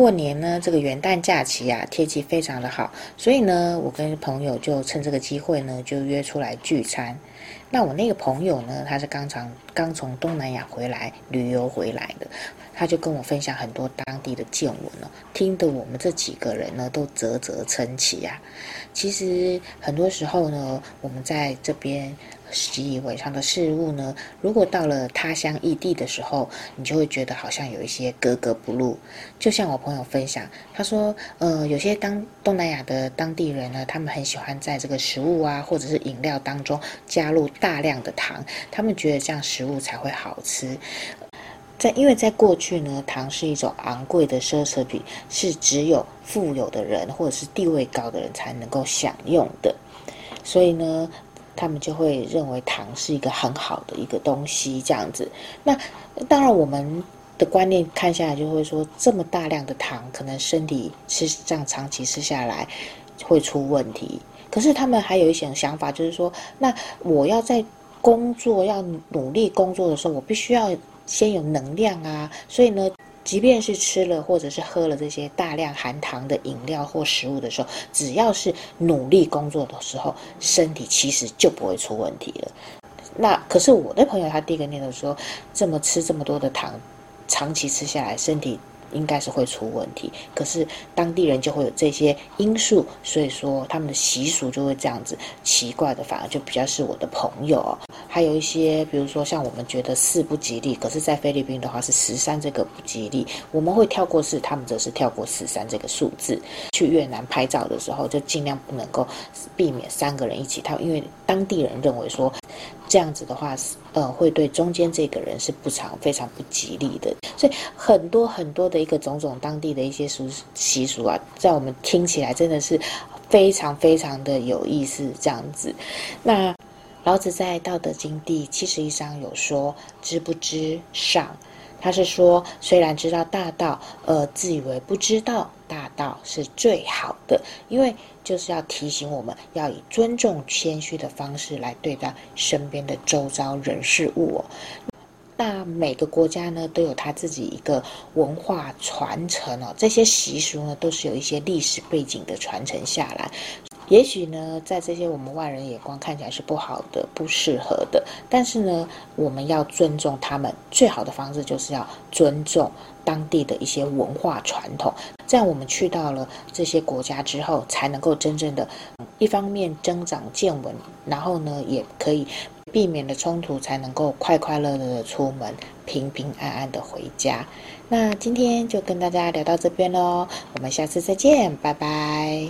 过年呢，这个元旦假期啊，天气非常的好，所以呢，我跟朋友就趁这个机会呢，就约出来聚餐。那我那个朋友呢，他是刚从刚从东南亚回来旅游回来的，他就跟我分享很多当地的见闻了，听得我们这几个人呢都啧啧称奇呀。其实很多时候呢，我们在这边。习以为常的事物呢，如果到了他乡异地的时候，你就会觉得好像有一些格格不入。就像我朋友分享，他说，呃，有些当东南亚的当地人呢，他们很喜欢在这个食物啊，或者是饮料当中加入大量的糖，他们觉得这样食物才会好吃。在因为在过去呢，糖是一种昂贵的奢侈品，是只有富有的人或者是地位高的人才能够享用的，所以呢。他们就会认为糖是一个很好的一个东西，这样子。那当然，我们的观念看下来就会说，这么大量的糖，可能身体吃这样长期吃下来会出问题。可是他们还有一些想法，就是说，那我要在工作要努力工作的时候，我必须要先有能量啊。所以呢。即便是吃了或者是喝了这些大量含糖的饮料或食物的时候，只要是努力工作的时候，身体其实就不会出问题了。那可是我的朋友，他第一个念头说，这么吃这么多的糖，长期吃下来，身体应该是会出问题。可是当地人就会有这些因素，所以说他们的习俗就会这样子奇怪的，反而就比较是我的朋友哦。还有一些，比如说像我们觉得四不吉利，可是，在菲律宾的话是十三这个不吉利，我们会跳过四，他们则是跳过十三这个数字。去越南拍照的时候，就尽量不能够避免三个人一起跳，因为当地人认为说这样子的话，呃，会对中间这个人是不常非常不吉利的。所以很多很多的一个种种当地的一些俗习俗啊，在我们听起来真的是非常非常的有意思，这样子。那。老子在《道德经》第七十一章有说：“知不知，上。”他是说，虽然知道大道，呃，自以为不知道大道是最好的，因为就是要提醒我们要以尊重、谦虚的方式来对待身边的周遭人事物哦。那每个国家呢，都有它自己一个文化传承哦，这些习俗呢，都是有一些历史背景的传承下来。也许呢，在这些我们外人眼光看起来是不好的、不适合的，但是呢，我们要尊重他们。最好的方式就是要尊重当地的一些文化传统。这样我们去到了这些国家之后，才能够真正的，一方面增长见闻，然后呢，也可以避免了冲突，才能够快快乐乐的出门，平平安安的回家。那今天就跟大家聊到这边喽，我们下次再见，拜拜。